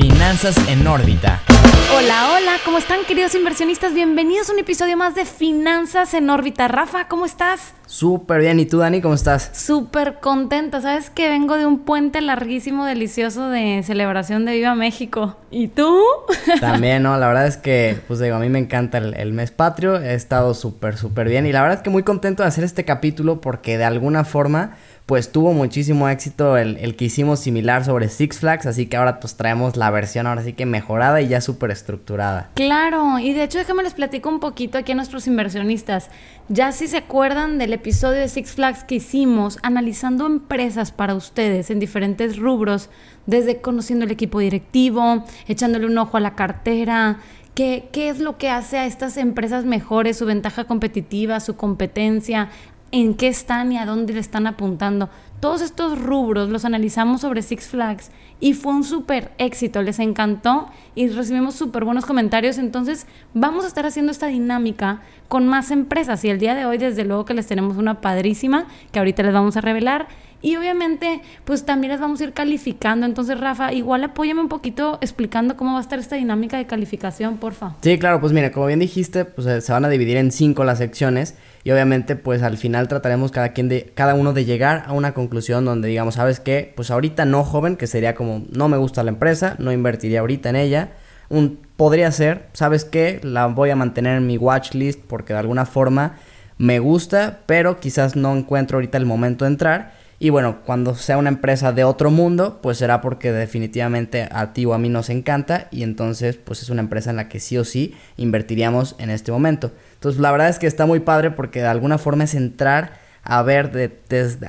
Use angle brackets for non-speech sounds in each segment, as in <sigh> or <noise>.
Finanzas en órbita. Hola, hola, ¿cómo están queridos inversionistas? Bienvenidos a un episodio más de Finanzas en órbita. Rafa, ¿cómo estás? Súper bien, ¿y tú Dani, cómo estás? Súper contenta, sabes que vengo de un puente larguísimo, delicioso de celebración de Viva México. ¿Y tú? <laughs> También, ¿no? La verdad es que, pues digo, a mí me encanta el, el mes patrio, he estado súper, súper bien y la verdad es que muy contento de hacer este capítulo porque de alguna forma pues tuvo muchísimo éxito el, que hicimos similar sobre Six Flags, así que ahora pues traemos la versión ahora sí que mejorada y ya súper estructurada. Claro, y de hecho déjame les platico un poquito aquí a nuestros inversionistas. Ya si se acuerdan del episodio de Six Flags que hicimos analizando empresas para ustedes en diferentes rubros, desde conociendo el equipo directivo, echándole un ojo a la cartera, ¿Qué, ¿Qué, es lo que hace a estas empresas mejores, su ventaja competitiva, su competencia, en qué están y a dónde le están apuntando. Todos estos rubros los analizamos sobre Six Flags y fue un súper éxito, les encantó y recibimos súper buenos comentarios. Entonces vamos a estar haciendo esta dinámica con más empresas y el día de hoy desde luego que les tenemos una padrísima que ahorita les vamos a revelar. Y obviamente, pues también les vamos a ir calificando. Entonces, Rafa, igual apóyame un poquito explicando cómo va a estar esta dinámica de calificación, porfa. Sí, claro, pues mira, como bien dijiste, pues se van a dividir en cinco las secciones y obviamente pues al final trataremos cada quien de cada uno de llegar a una conclusión donde digamos, ¿sabes qué? Pues ahorita no joven, que sería como no me gusta la empresa, no invertiría ahorita en ella. Podría ser, ¿sabes qué? La voy a mantener en mi watch list porque de alguna forma me gusta, pero quizás no encuentro ahorita el momento de entrar. Y bueno, cuando sea una empresa de otro mundo, pues será porque definitivamente a ti o a mí nos encanta y entonces pues es una empresa en la que sí o sí invertiríamos en este momento. Entonces la verdad es que está muy padre porque de alguna forma es entrar a ver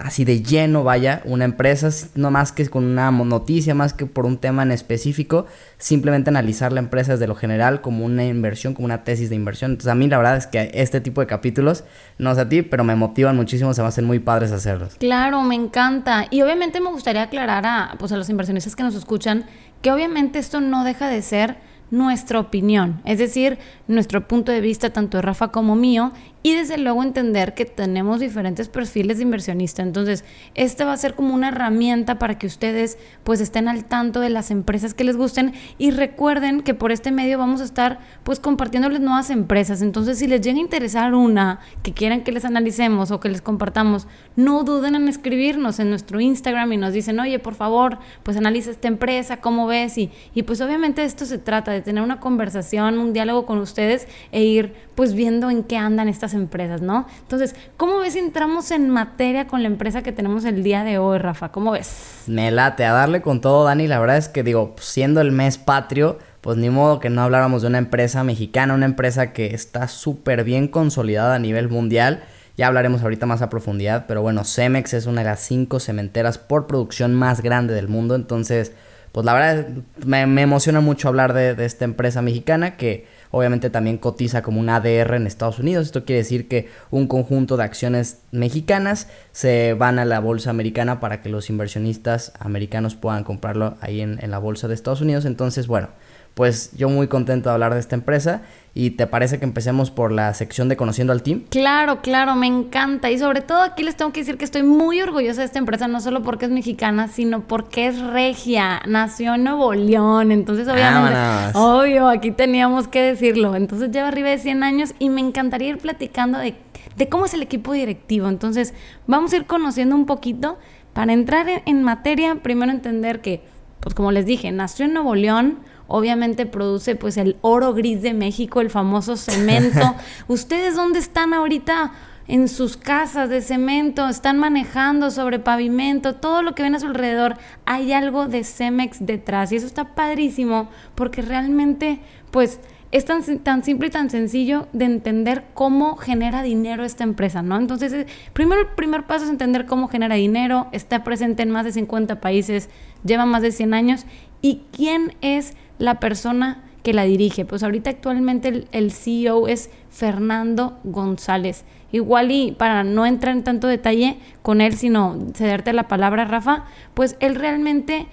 así de lleno, vaya, una empresa, no más que con una noticia, más que por un tema en específico, simplemente analizar la empresa desde lo general como una inversión, como una tesis de inversión. Entonces a mí la verdad es que este tipo de capítulos, no sé a ti, pero me motivan muchísimo, se me hacen muy padres hacerlos. Claro, me encanta. Y obviamente me gustaría aclarar a, pues, a los inversionistas que nos escuchan que obviamente esto no deja de ser nuestra opinión, es decir, nuestro punto de vista tanto de Rafa como mío y desde luego entender que tenemos diferentes perfiles de inversionista. Entonces, este va a ser como una herramienta para que ustedes pues estén al tanto de las empresas que les gusten y recuerden que por este medio vamos a estar pues compartiéndoles nuevas empresas. Entonces, si les llega a interesar una que quieran que les analicemos o que les compartamos, no duden en escribirnos en nuestro Instagram y nos dicen, oye, por favor, pues analiza esta empresa, ¿cómo ves? Y, y pues obviamente esto se trata, de tener una conversación, un diálogo con ustedes e ir pues viendo en qué andan estas empresas, ¿no? Entonces, ¿cómo ves si entramos en materia con la empresa que tenemos el día de hoy, Rafa? ¿Cómo ves? Me late, a darle con todo, Dani. La verdad es que digo, siendo el mes patrio, pues ni modo que no habláramos de una empresa mexicana, una empresa que está súper bien consolidada a nivel mundial. Ya hablaremos ahorita más a profundidad, pero bueno, Cemex es una de las cinco cementeras por producción más grande del mundo, entonces, pues la verdad me, emociona mucho hablar de, esta empresa mexicana que obviamente también cotiza como un ADR en Estados Unidos. Esto quiere decir que un conjunto de acciones mexicanas se van a la bolsa americana para que los inversionistas americanos puedan comprarlo ahí en la bolsa de Estados Unidos. Entonces, bueno, pues yo muy contento de hablar de esta empresa. ¿Y te parece que empecemos por la sección de Conociendo al Team? Claro, claro, me encanta. Y sobre todo aquí les tengo que decir que estoy muy orgullosa de esta empresa, no solo porque es mexicana, sino porque es regia. Nació en Nuevo León. Entonces, obviamente, Vámonos. obvio, aquí teníamos que decirlo. Entonces lleva arriba de 100 años y me encantaría ir platicando de, de cómo es el equipo directivo. Entonces, vamos a ir conociendo un poquito. Para entrar en, en materia, primero entender que, pues como les dije, nació en Nuevo León obviamente produce pues el oro gris de México, el famoso cemento. <laughs> ¿Ustedes dónde están ahorita? En sus casas de cemento, están manejando sobre pavimento, todo lo que ven a su alrededor, hay algo de Cemex detrás y eso está padrísimo porque realmente pues es tan, tan simple y tan sencillo de entender cómo genera dinero esta empresa, ¿no? Entonces, eh, primero el primer paso es entender cómo genera dinero, está presente en más de 50 países, lleva más de 100 años y quién es la persona que la dirige. Pues ahorita actualmente el, el, CEO es Fernando González. Igual y para no entrar en tanto detalle con él, sino cederte la palabra, Rafa, pues él realmente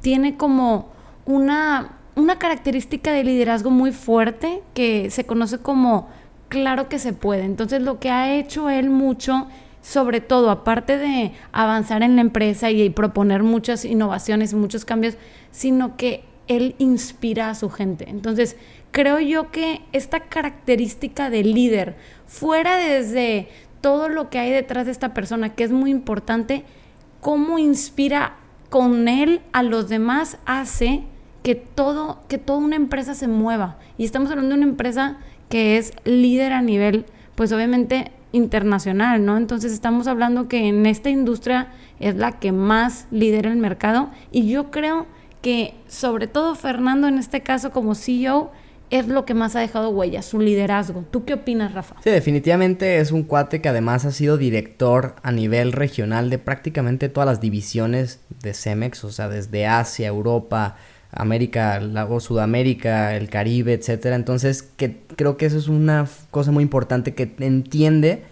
tiene como una, una característica de liderazgo muy fuerte que se conoce como claro que se puede. Entonces lo que ha hecho él mucho sobre todo, aparte de avanzar en la empresa y proponer muchas innovaciones, muchos cambios, sino que él inspira a su gente. Entonces, creo yo que esta característica de líder, fuera desde todo lo que hay detrás de esta persona, que es muy importante, cómo inspira con él a los demás, hace que todo, que toda una empresa se mueva. Y estamos hablando de una empresa que es líder a nivel, pues obviamente internacional, ¿no? Entonces estamos hablando que en esta industria es la que más lidera el mercado y yo creo que sobre todo Fernando en este caso como CEO es lo que más ha dejado huella, su liderazgo. ¿Tú qué opinas, Rafa? Sí, definitivamente es un cuate que además ha sido director a nivel regional de prácticamente todas las divisiones de Cemex, o sea, desde Asia, Europa, América, Lago Sudamérica, el Caribe, etcétera. Entonces, que creo que eso es una cosa muy importante que entiende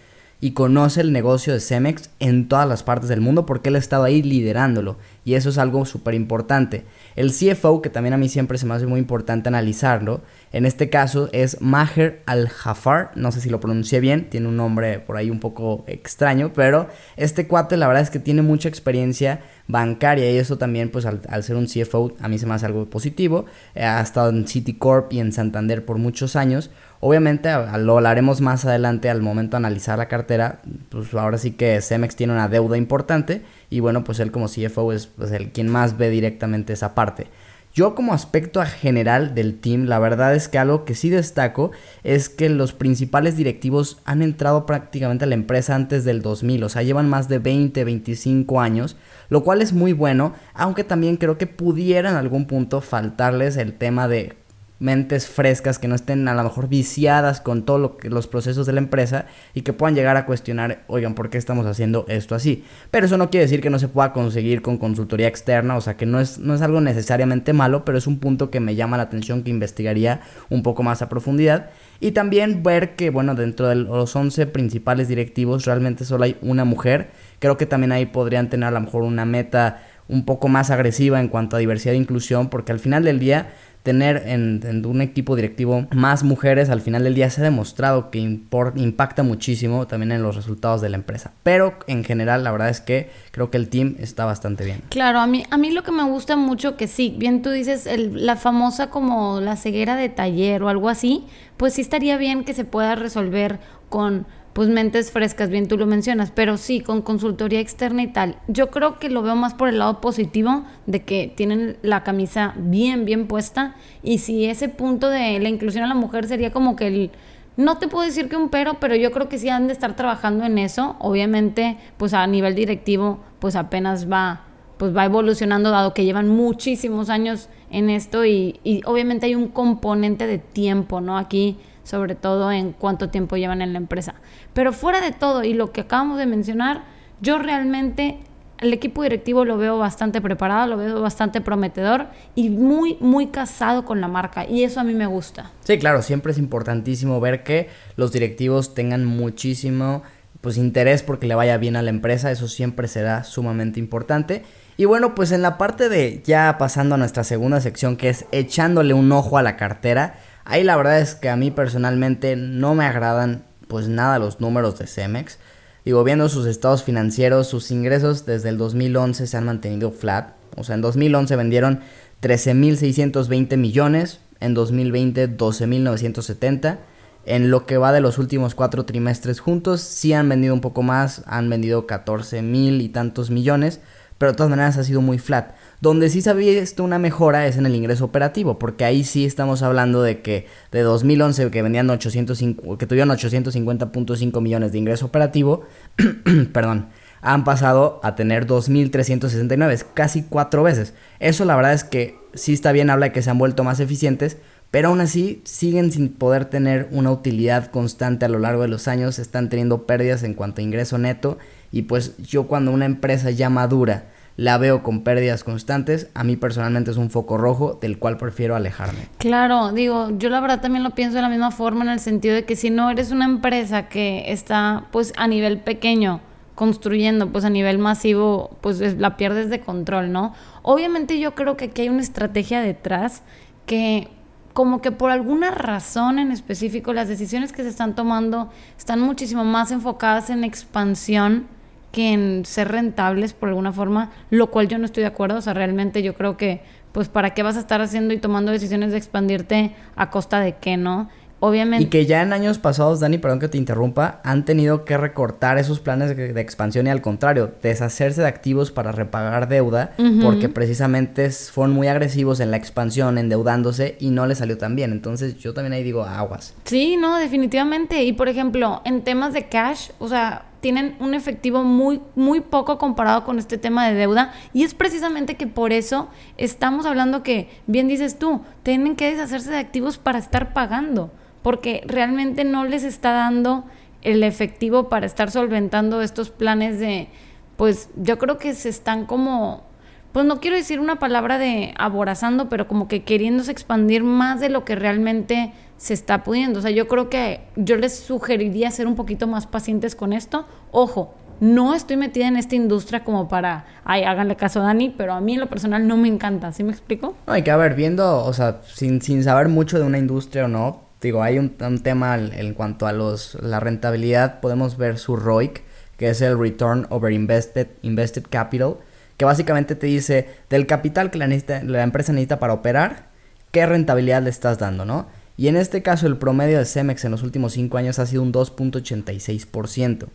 y conoce el negocio de Cemex en todas las partes del mundo porque él ha estado ahí liderándolo y eso es algo súper importante. El CFO, que también a mí siempre se me hace muy importante analizarlo, en este caso es Maher Al-Jafar, no sé si lo pronuncié bien, tiene un nombre por ahí un poco extraño, pero este cuate la verdad es que tiene mucha experiencia bancaria y eso también pues al, ser un CFO a mí se me hace algo positivo. Eh, ha estado en Citicorp y en Santander por muchos años. Obviamente lo hablaremos más adelante al momento de analizar la cartera, pues ahora sí que Cemex tiene una deuda importante y bueno pues él como CFO es pues, el quien más ve directamente esa parte. Yo como aspecto general del team, la verdad es que algo que sí destaco es que los principales directivos han entrado prácticamente a la empresa antes del 2000, o sea, llevan más de 20, 25 años, lo cual es muy bueno, aunque también creo que pudiera en algún punto faltarles el tema de mentes frescas que no estén a lo mejor viciadas con todos lo los procesos de la empresa y que puedan llegar a cuestionar, oigan, ¿por qué estamos haciendo esto así? Pero eso no quiere decir que no se pueda conseguir con consultoría externa, o sea que no es, no es algo necesariamente malo, pero es un punto que me llama la atención que investigaría un poco más a profundidad. Y también ver que, bueno, dentro de los 11 principales directivos realmente solo hay una mujer. Creo que también ahí podrían tener a lo mejor una meta un poco más agresiva en cuanto a diversidad e inclusión, porque al final del día tener en, un equipo directivo más mujeres al final del día se ha demostrado que impacta muchísimo también en los resultados de la empresa. Pero en general la verdad es que creo que el team está bastante bien. Claro, a mí, a mí lo que me gusta mucho que sí, bien tú dices la famosa como la ceguera de taller o algo así, pues sí estaría bien que se pueda resolver con pues mentes frescas, bien tú lo mencionas, pero sí, con consultoría externa y tal. Yo creo que lo veo más por el lado positivo de que tienen la camisa bien, bien puesta y si ese punto de la inclusión a la mujer sería como que el... No te puedo decir que un pero, pero yo creo que sí han de estar trabajando en eso. Obviamente, pues a nivel directivo, pues apenas va, pues va evolucionando, dado que llevan muchísimos años en esto y, y obviamente hay un componente de tiempo, ¿no? Aquí sobre todo en cuánto tiempo llevan en la empresa. Pero fuera de todo y lo que acabamos de mencionar, yo realmente el equipo directivo lo veo bastante preparado, lo veo bastante prometedor y muy, muy casado con la marca. Y eso a mí me gusta. Sí, claro, siempre es importantísimo ver que los directivos tengan muchísimo pues interés porque le vaya bien a la empresa, eso siempre será sumamente importante. Y bueno, pues en la parte de ya pasando a nuestra segunda sección que es echándole un ojo a la cartera, Ahí la verdad es que a mí personalmente no me agradan pues nada los números de Cemex. Digo, viendo sus estados financieros, sus ingresos desde el 2011 se han mantenido flat. O sea, en 2011 vendieron 13.620 millones, en 2020 12.970. En lo que va de los últimos cuatro trimestres juntos, sí han vendido un poco más, han vendido 14.000 y tantos millones, pero de todas maneras ha sido muy flat. Donde sí se ha visto una mejora es en el ingreso operativo, porque ahí sí estamos hablando de que de 2011 que vendían 805, que tuvieron 850.5 millones de ingreso operativo, <clears throat> perdón, han pasado a tener 2.369, casi cuatro veces. Eso la verdad es que sí está bien, habla de que se han vuelto más eficientes, pero aún así siguen sin poder tener una utilidad constante a lo largo de los años, están teniendo pérdidas en cuanto a ingreso neto y pues yo cuando una empresa ya madura la veo con pérdidas constantes, a mí personalmente es un foco rojo del cual prefiero alejarme. Claro, digo, yo la verdad también lo pienso de la misma forma en el sentido de que si no eres una empresa que está pues a nivel pequeño construyendo, pues a nivel masivo, pues la pierdes de control, ¿no? Obviamente yo creo que aquí hay una estrategia detrás que como que por alguna razón en específico las decisiones que se están tomando están muchísimo más enfocadas en expansión que en ser rentables por alguna forma, lo cual yo no estoy de acuerdo. O sea, realmente yo creo que, pues, ¿para qué vas a estar haciendo y tomando decisiones de expandirte a costa de qué, no? Obviamente. Y que ya en años pasados, Dani, perdón que te interrumpa, han tenido que recortar esos planes de, expansión y al contrario, deshacerse de activos para repagar deuda, porque precisamente fueron muy agresivos en la expansión, endeudándose y no les salió tan bien. Entonces yo también ahí digo aguas. Sí, no, definitivamente. Y por ejemplo, en temas de cash, o sea, tienen un efectivo muy, muy poco comparado con este tema de deuda. Y es precisamente que por eso estamos hablando que, bien dices tú, tienen que deshacerse de activos para estar pagando porque realmente no les está dando el efectivo para estar solventando estos planes de, pues yo creo que se están como, pues no quiero decir una palabra de aborazando, pero como que queriéndose expandir más de lo que realmente se está pudiendo. O sea, yo creo que yo les sugeriría ser un poquito más pacientes con esto. Ojo, no estoy metida en esta industria como para, ay, háganle caso a Dani, pero a mí en lo personal no me encanta, ¿sí me explico? No, hay que, haber viendo, o sea, sin, sin saber mucho de una industria o no, digo, hay un, tema en cuanto a los, la rentabilidad, podemos ver su ROIC, que es el Return Over Invested, Invested Capital, que básicamente te dice del capital que la, la empresa necesita para operar, qué rentabilidad le estás dando, ¿no? Y en este caso el promedio de Cemex en los últimos 5 años ha sido un 2.86%.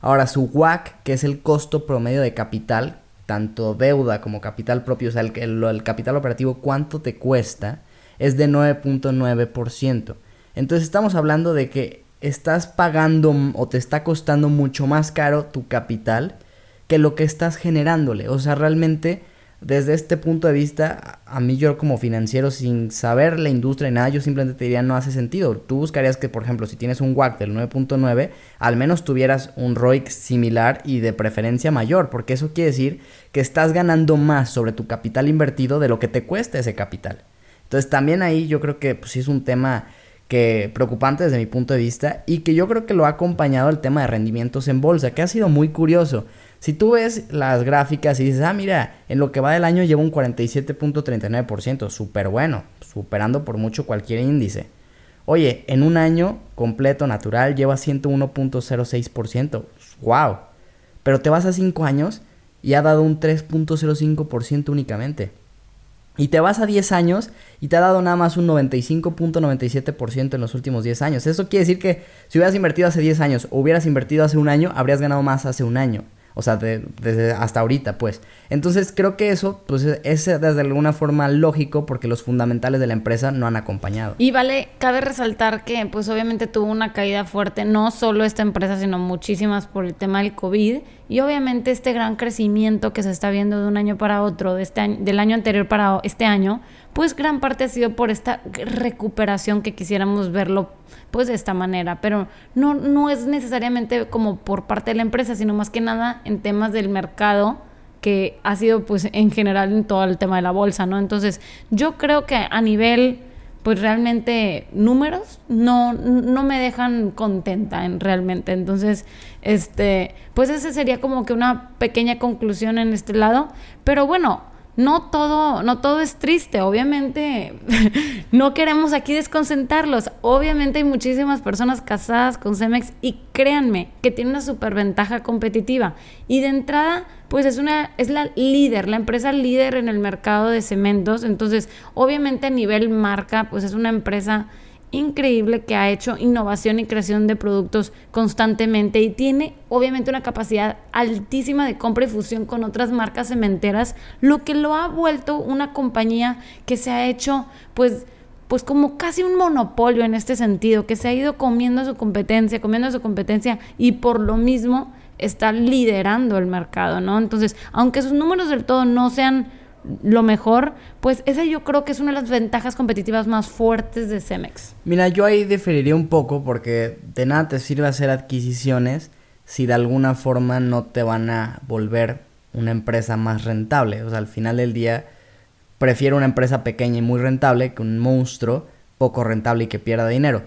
Ahora su WAC, que es el costo promedio de capital, tanto deuda como capital propio, o sea, el, el capital operativo, cuánto te cuesta, es de 9.9%. Entonces estamos hablando de que estás pagando o te está costando mucho más caro tu capital que lo que estás generándole. O sea, realmente desde este punto de vista, a mí yo como financiero, sin saber la industria y nada, yo simplemente te diría no hace sentido. Tú buscarías que, por ejemplo, si tienes un WAC del 9.9, al menos tuvieras un ROIC similar y de preferencia mayor, porque eso quiere decir que estás ganando más sobre tu capital invertido de lo que te cuesta ese capital. Entonces también ahí yo creo que pues, sí es un tema que preocupante desde mi punto de vista y que yo creo que lo ha acompañado el tema de rendimientos en bolsa, que ha sido muy curioso. Si tú ves las gráficas y dices, ah, mira, en lo que va del año lleva un 47.39%, súper bueno, superando por mucho cualquier índice. Oye, en un año completo natural lleva 101.06%, wow. Pero te vas a 5 años y ha dado un 3.05% únicamente. Y te vas a 10 años y te ha dado nada más un 95.97% en los últimos 10 años. Eso quiere decir que si hubieras invertido hace 10 años o hubieras invertido hace un año, habrías ganado más hace un año. O sea, desde hasta ahorita, pues. Entonces creo que eso, pues, es desde alguna forma lógico porque los fundamentales de la empresa no han acompañado. Y vale, cabe resaltar que, pues, obviamente tuvo una caída fuerte, no solo esta empresa, sino muchísimas por el tema del COVID. Y obviamente este gran crecimiento que se está viendo de un año para otro, de este año, del año anterior para este año, pues gran parte ha sido por esta recuperación que quisiéramos verlo pues de esta manera, pero no, no es necesariamente como por parte de la empresa, sino más que nada en temas del mercado que ha sido pues en general en todo el tema de la bolsa, ¿no? Entonces yo creo que a nivel pues realmente números no, no me dejan contenta en realmente. Entonces, este, pues ese sería como que una pequeña conclusión en este lado. Pero bueno, no todo, no todo es triste, obviamente <laughs> no queremos aquí desconcentrarlos. Obviamente hay muchísimas personas casadas con Cemex y créanme que tiene una superventaja competitiva. Y de entrada, pues es una, es la líder, la empresa líder en el mercado de cementos. Entonces, obviamente a nivel marca, pues es una empresa increíble que ha hecho innovación y creación de productos constantemente y tiene obviamente una capacidad altísima de compra y fusión con otras marcas cementeras, lo que lo ha vuelto una compañía que se ha hecho pues pues como casi un monopolio en este sentido, que se ha ido comiendo su competencia, comiendo su competencia y por lo mismo está liderando el mercado, ¿no? Entonces, aunque sus números del todo no sean lo mejor, pues esa yo creo que es una de las ventajas competitivas más fuertes de Cemex. Mira, yo ahí diferiría un poco porque de nada te sirve hacer adquisiciones si de alguna forma no te van a volver una empresa más rentable. O sea, al final del día prefiero una empresa pequeña y muy rentable que un monstruo poco rentable y que pierda dinero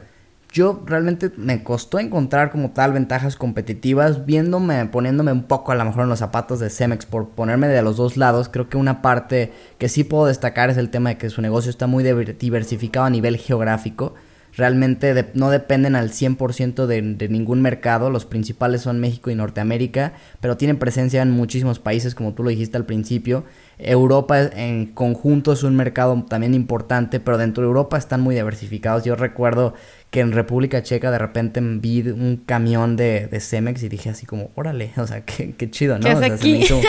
yo realmente me costó encontrar como tal ventajas competitivas, viéndome, poniéndome un poco a lo mejor en los zapatos de Cemex por ponerme de los dos lados. Creo que una parte que sí puedo destacar es el tema de que su negocio está muy diversificado a nivel geográfico. Realmente no dependen al 100% de, de ningún mercado, los principales son México y Norteamérica, pero tienen presencia en muchísimos países, como tú lo dijiste al principio. Europa en conjunto es un mercado también importante, pero dentro de Europa están muy diversificados. Yo recuerdo que en República Checa de repente vi un camión de, de Cemex y dije así como, órale, <laughs> o sea, qué, qué chido, ¿no? o sea, Se me hizo,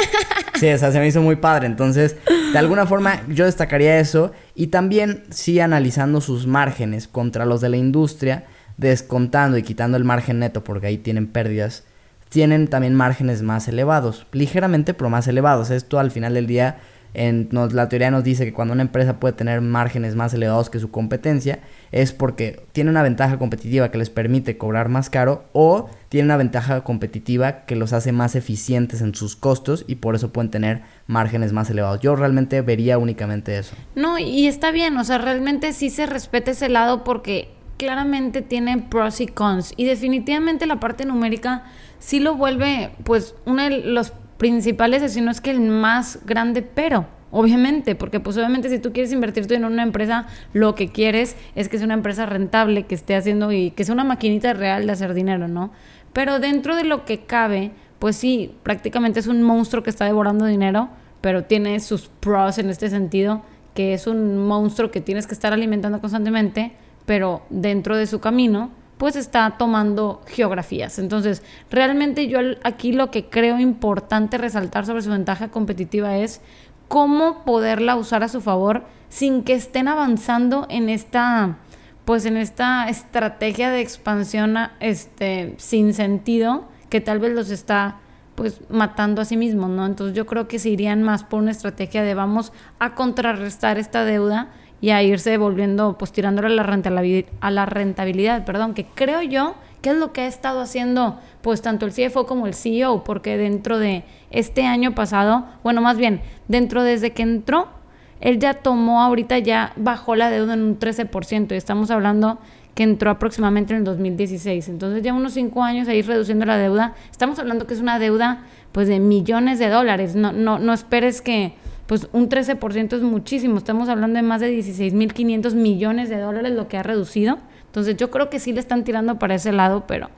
sí, se me hizo muy padre. Entonces, de alguna forma yo destacaría eso y también sí analizando sus márgenes contra los de la industria, descontando y quitando el margen neto porque ahí tienen pérdidas, tienen también márgenes más elevados, ligeramente pero más elevados. Esto al final del día en, la teoría nos dice que cuando una empresa puede tener márgenes más elevados que su competencia es porque tiene una ventaja competitiva que les permite cobrar más caro o tiene una ventaja competitiva que los hace más eficientes en sus costos y por eso pueden tener márgenes más elevados. Yo realmente vería únicamente eso. No, y está bien, o sea, realmente sí se respeta ese lado porque claramente tiene pros y cons y definitivamente la parte numérica sí lo vuelve pues uno de los principales, si no es que el más grande, pero obviamente, porque pues obviamente si tú quieres invertir en una empresa, lo que quieres es que sea una empresa rentable, que esté haciendo y que sea una maquinita real de hacer dinero, ¿no? Pero dentro de lo que cabe, pues sí, prácticamente es un monstruo que está devorando dinero, pero tiene sus pros en este sentido, que es un monstruo que tienes que estar alimentando constantemente, pero dentro de su camino, pues está tomando geografías. Entonces, realmente yo aquí lo que creo importante resaltar sobre su ventaja competitiva es cómo poderla usar a su favor sin que estén avanzando en esta pues en esta estrategia de expansión este sin sentido que tal vez los está pues matando a sí mismos, ¿no? Entonces yo creo que se irían más por una estrategia de vamos a contrarrestar esta deuda y a irse volviendo, pues tirándole a la rentabilidad, a la rentabilidad, perdón, que creo yo que es lo que ha estado haciendo pues tanto el CFO como el CEO, porque dentro de este año pasado, bueno, más bien, dentro desde que entró, él ya tomó ahorita ya bajó la deuda en un 13% y estamos hablando que entró aproximadamente en el 2016. Entonces ya unos cinco años ahí reduciendo la deuda. Estamos hablando que es una deuda pues de millones de dólares. No, no, no esperes que pues un 13% es muchísimo. Estamos hablando de más de 16.500 millones de dólares lo que ha reducido. Entonces yo creo que sí le están tirando para ese lado, pero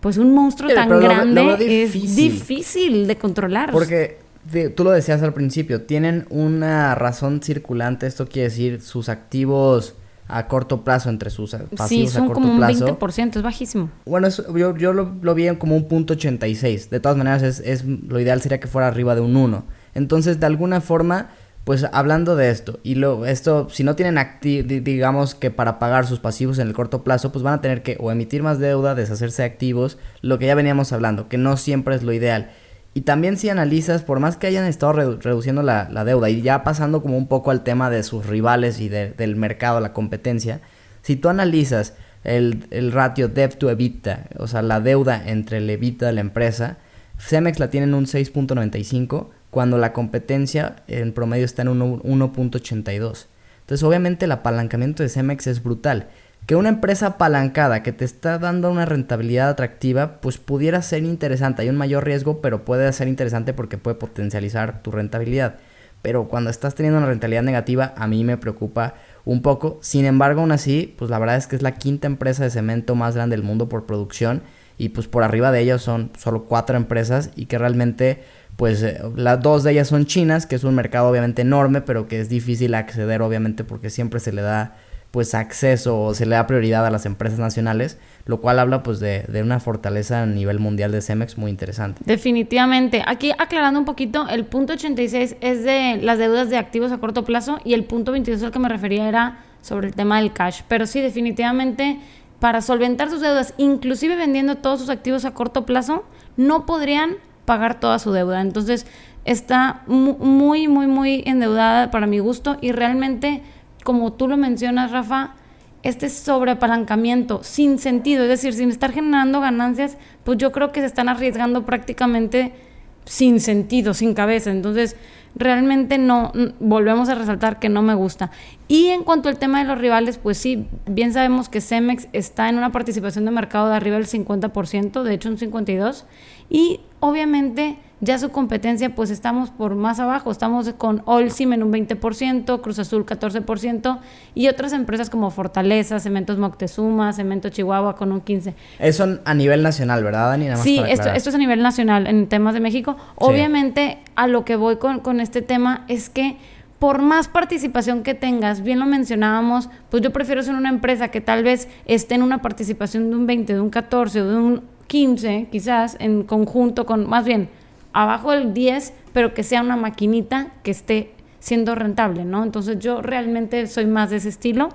pues un monstruo tan grande es difícil de controlar. Porque tú lo decías al principio, tienen una razón circulante, esto quiere decir sus activos a corto plazo entre sus pasivos sí, son como un 20%, es bajísimo. Bueno, yo, yo lo, lo, vi como un punto 86. De todas maneras, es, es, lo ideal sería que fuera arriba de un 1. Entonces, de alguna forma, pues hablando de esto, y lo, esto, si no tienen, digamos que para pagar sus pasivos en el corto plazo, pues van a tener que o emitir más deuda, deshacerse de activos, lo que ya veníamos hablando, que no siempre es lo ideal. Y también si analizas, por más que hayan estado reduciendo la, deuda y ya pasando como un poco al tema de sus rivales y del mercado, la competencia, si tú analizas el, el ratio debt to EBITDA, o sea, la deuda entre el EBITDA de la empresa, Cemex la tiene en un 6.95 cuando la competencia en promedio está en 1.82. Entonces obviamente el apalancamiento de Cemex es brutal. Que una empresa apalancada que te está dando una rentabilidad atractiva, pues pudiera ser interesante. Hay un mayor riesgo, pero puede ser interesante porque puede potencializar tu rentabilidad. Pero cuando estás teniendo una rentabilidad negativa, a mí me preocupa un poco. Sin embargo, aún así, pues la verdad es que es la quinta empresa de cemento más grande del mundo por producción. Y pues por arriba de ellos son solo cuatro empresas y que realmente pues eh, las dos de ellas son chinas, que es un mercado obviamente enorme, pero que es difícil acceder obviamente porque siempre se le da pues acceso o se le da prioridad a las empresas nacionales, lo cual habla pues de, de, una fortaleza a nivel mundial de Cemex muy interesante. Definitivamente. Aquí aclarando un poquito, el punto 86 es de las deudas de activos a corto plazo y el punto 22 al que me refería era sobre el tema del cash. Pero sí, definitivamente para solventar sus deudas, inclusive vendiendo todos sus activos a corto plazo, no podrían pagar toda su deuda. Entonces está muy, muy, muy endeudada para mi gusto y realmente, como tú lo mencionas, Rafa, este sobreapalancamiento sin sentido, es decir, sin estar generando ganancias, pues yo creo que se están arriesgando prácticamente sin sentido, sin cabeza. Entonces, realmente no, volvemos a resaltar que no me gusta. Y en cuanto al tema de los rivales, pues sí, bien sabemos que Cemex está en una participación de mercado de arriba del 50%, de hecho un 52%, y obviamente ya su competencia pues estamos por más abajo, estamos con Olsim en un 20%, Cruz Azul 14% y otras empresas como Fortaleza, Cementos Moctezuma, Cemento Chihuahua con un 15%. Eso a nivel nacional, ¿verdad, Dani? sí, esto, esto, es a nivel nacional en temas de México. Obviamente a lo que voy con, con este tema es que por más participación que tengas, bien lo mencionábamos, pues yo prefiero ser una empresa que tal vez esté en una participación de un 20, de un 14 o de un 15, quizás, en conjunto con, más bien, abajo del 10, pero que sea una maquinita que esté siendo rentable, ¿no? Entonces yo realmente soy más de ese estilo.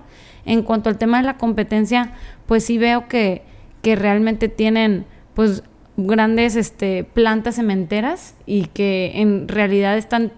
En cuanto al tema de la competencia, pues sí veo que, que realmente tienen, pues, grandes este, plantas cementeras y que en realidad están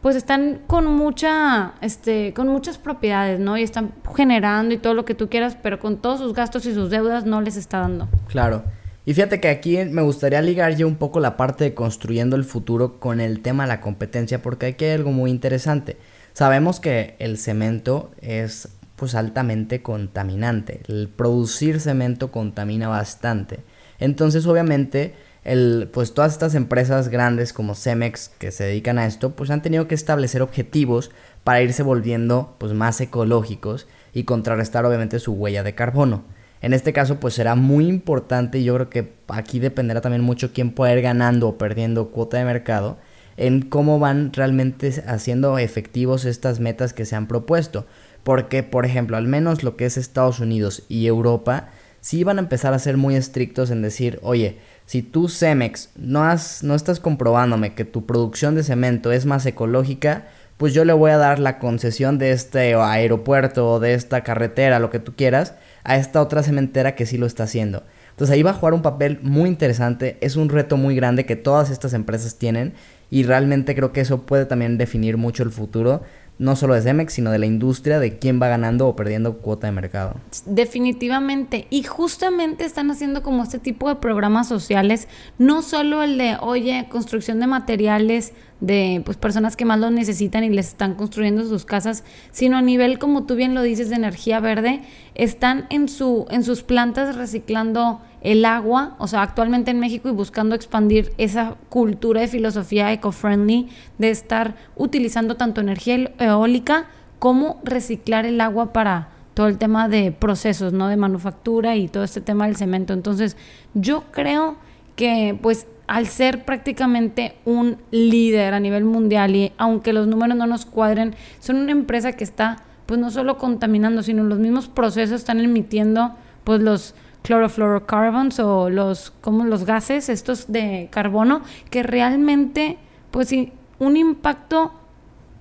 pues están con mucha, este, con muchas propiedades, ¿no? Y están generando y todo lo que tú quieras, pero con todos sus gastos y sus deudas no les está dando. Claro. Y fíjate que aquí me gustaría ligar yo un poco la parte de construyendo el futuro con el tema de la competencia, porque aquí hay algo muy interesante. Sabemos que el cemento es pues altamente contaminante. El producir cemento contamina bastante. Entonces, obviamente, el, pues todas estas empresas grandes como Cemex que se dedican a esto, pues han tenido que establecer objetivos para irse volviendo pues más ecológicos y contrarrestar obviamente su huella de carbono. En este caso pues será muy importante y yo creo que aquí dependerá también mucho quién puede ir ganando o perdiendo cuota de mercado en cómo van realmente haciendo efectivos estas metas que se han propuesto. Porque, por ejemplo, al menos lo que es Estados Unidos y Europa, sí van a empezar a ser muy estrictos en decir, oye, si tú Cemex no, has, no estás comprobándome que tu producción de cemento es más ecológica, pues yo le voy a dar la concesión de este aeropuerto o de esta carretera, lo que tú quieras, a esta otra cementera que sí lo está haciendo. Entonces ahí va a jugar un papel muy interesante, es un reto muy grande que todas estas empresas tienen y realmente creo que eso puede también definir mucho el futuro no solo de Cemex, sino de la industria, de quién va ganando o perdiendo cuota de mercado. Definitivamente. Y justamente están haciendo como este tipo de programas sociales, no solo el de, oye, construcción de materiales de pues personas que más lo necesitan y les están construyendo sus casas, sino a nivel, como tú bien lo dices, de energía verde, están en, su, en sus plantas reciclando el agua, o sea, actualmente en México y buscando expandir esa cultura de filosofía eco-friendly, de estar utilizando tanto energía eólica como reciclar el agua para todo el tema de procesos, ¿no? De manufactura y todo este tema del cemento. Entonces, yo creo que, pues, al ser prácticamente un líder a nivel mundial y aunque los números no nos cuadren, son una empresa que está, pues, no solo contaminando, sino los mismos procesos están emitiendo, pues, los chlorofluorocarbons o los, como los gases estos de carbono, que realmente, pues sí, un impacto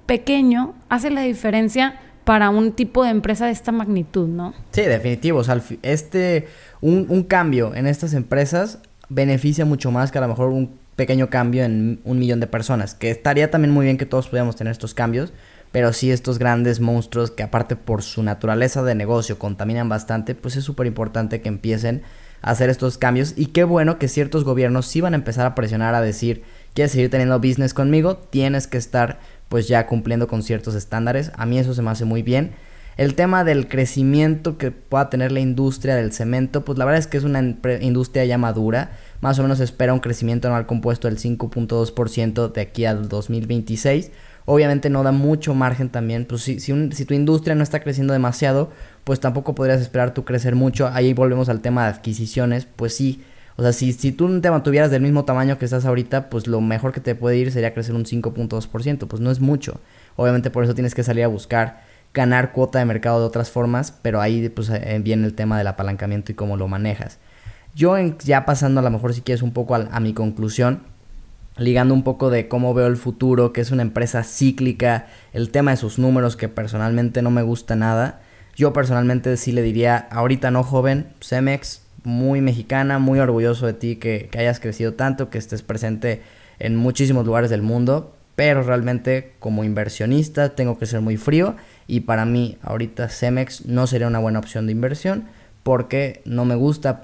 pequeño hace la diferencia para un tipo de empresa de esta magnitud, ¿no? Sí, definitivo. O sea, este, un, un cambio en estas empresas beneficia mucho más que a lo mejor un pequeño cambio en un millón de personas. Que estaría también muy bien que todos pudiéramos tener estos cambios, pero sí estos grandes monstruos que aparte por su naturaleza de negocio contaminan bastante, pues es súper importante que empiecen a hacer estos cambios. Y qué bueno que ciertos gobiernos sí van a empezar a presionar a decir, quieres seguir teniendo business conmigo, tienes que estar pues ya cumpliendo con ciertos estándares, a mí eso se me hace muy bien. El tema del crecimiento que pueda tener la industria del cemento, pues la verdad es que es una industria ya madura, más o menos espera un crecimiento anual compuesto del 5.2% de aquí al 2026 obviamente no da mucho margen también. Pues si, si, tu industria no está creciendo demasiado, pues tampoco podrías esperar tú crecer mucho. Ahí volvemos al tema de adquisiciones, pues sí. O sea, si, si tú te mantuvieras del mismo tamaño que estás ahorita, pues lo mejor que te puede ir sería crecer un 5.2%, pues no es mucho. Obviamente por eso tienes que salir a buscar ganar cuota de mercado de otras formas, pero ahí pues eh, viene el tema del apalancamiento y cómo lo manejas. Yo ya pasando a lo mejor si quieres un poco a mi conclusión, ligando un poco de cómo veo el futuro, que es una empresa cíclica, el tema de sus números que personalmente no me gusta nada. Yo personalmente sí le diría, ahorita no joven, Cemex, muy mexicana, muy orgulloso de ti que, que hayas crecido tanto, que estés presente en muchísimos lugares del mundo, pero realmente como inversionista tengo que ser muy frío y para mí ahorita Cemex no sería una buena opción de inversión porque no me gusta,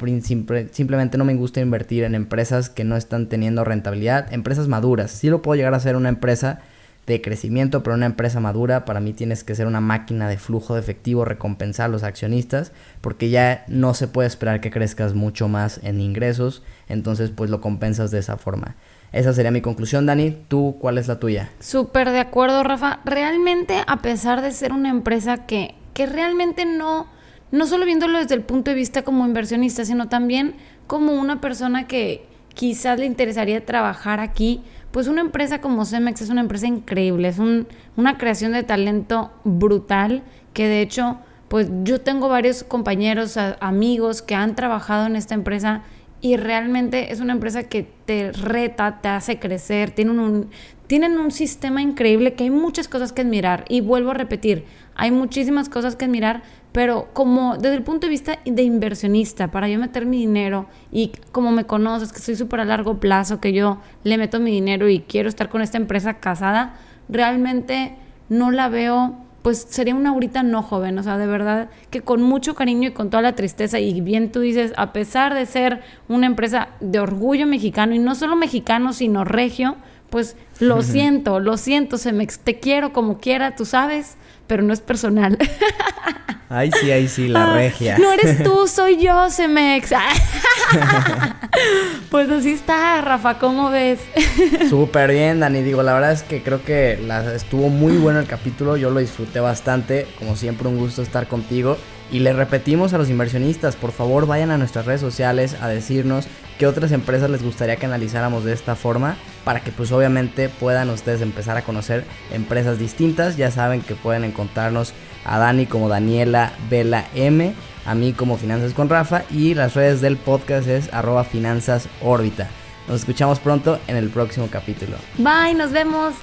simplemente no me gusta invertir en empresas que no están teniendo rentabilidad, empresas maduras. Sí lo puedo llegar a ser una empresa de crecimiento, pero una empresa madura para mí tienes que ser una máquina de flujo de efectivo, recompensar a los accionistas, porque ya no se puede esperar que crezcas mucho más en ingresos, entonces pues lo compensas de esa forma. Esa sería mi conclusión, Dani. ¿Tú cuál es la tuya? Súper de acuerdo, Rafa. Realmente, a pesar de ser una empresa que, que realmente no, no solo viéndolo desde el punto de vista como inversionista, sino también como una persona que quizás le interesaría trabajar aquí, pues una empresa como Cemex es una empresa increíble, es una creación de talento brutal que de hecho, pues yo tengo varios compañeros, amigos que han trabajado en esta empresa y realmente es una empresa que te reta, te hace crecer, tienen un, tienen un sistema increíble que hay muchas cosas que admirar. Y vuelvo a repetir, hay muchísimas cosas que admirar, pero como desde el punto de vista de inversionista, para yo meter mi dinero y como me conoces, que soy súper a largo plazo, que yo le meto mi dinero y quiero estar con esta empresa casada, realmente no la veo, pues sería una ahorita no joven, o sea, de verdad que con mucho cariño y con toda la tristeza, y bien tú dices, a pesar de ser una empresa de orgullo mexicano, y no solo mexicano, sino regio, pues lo siento, lo siento, se me, te quiero como quiera, tú sabes, pero no es personal. <laughs> Ay, sí, ay, sí, la ah, regia. No eres tú, <laughs> soy yo, Cemex. <laughs> pues así está, Rafa, ¿cómo ves? <laughs> Súper bien, Dani. Digo, la verdad es que creo que estuvo muy bueno el capítulo. Yo lo disfruté bastante. Como siempre, un gusto estar contigo. Y le repetimos a los inversionistas, por favor vayan a nuestras redes sociales a decirnos qué otras empresas les gustaría que analizáramos de esta forma para que pues obviamente puedan ustedes empezar a conocer empresas distintas. Ya saben que pueden encontrarnos a Dani como Daniela Vela M, a mí como Finanzas con Rafa y las redes del podcast es arroba finanzas órbita. Nos escuchamos pronto en el próximo capítulo. Bye, nos vemos.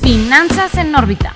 Finanzas en órbita.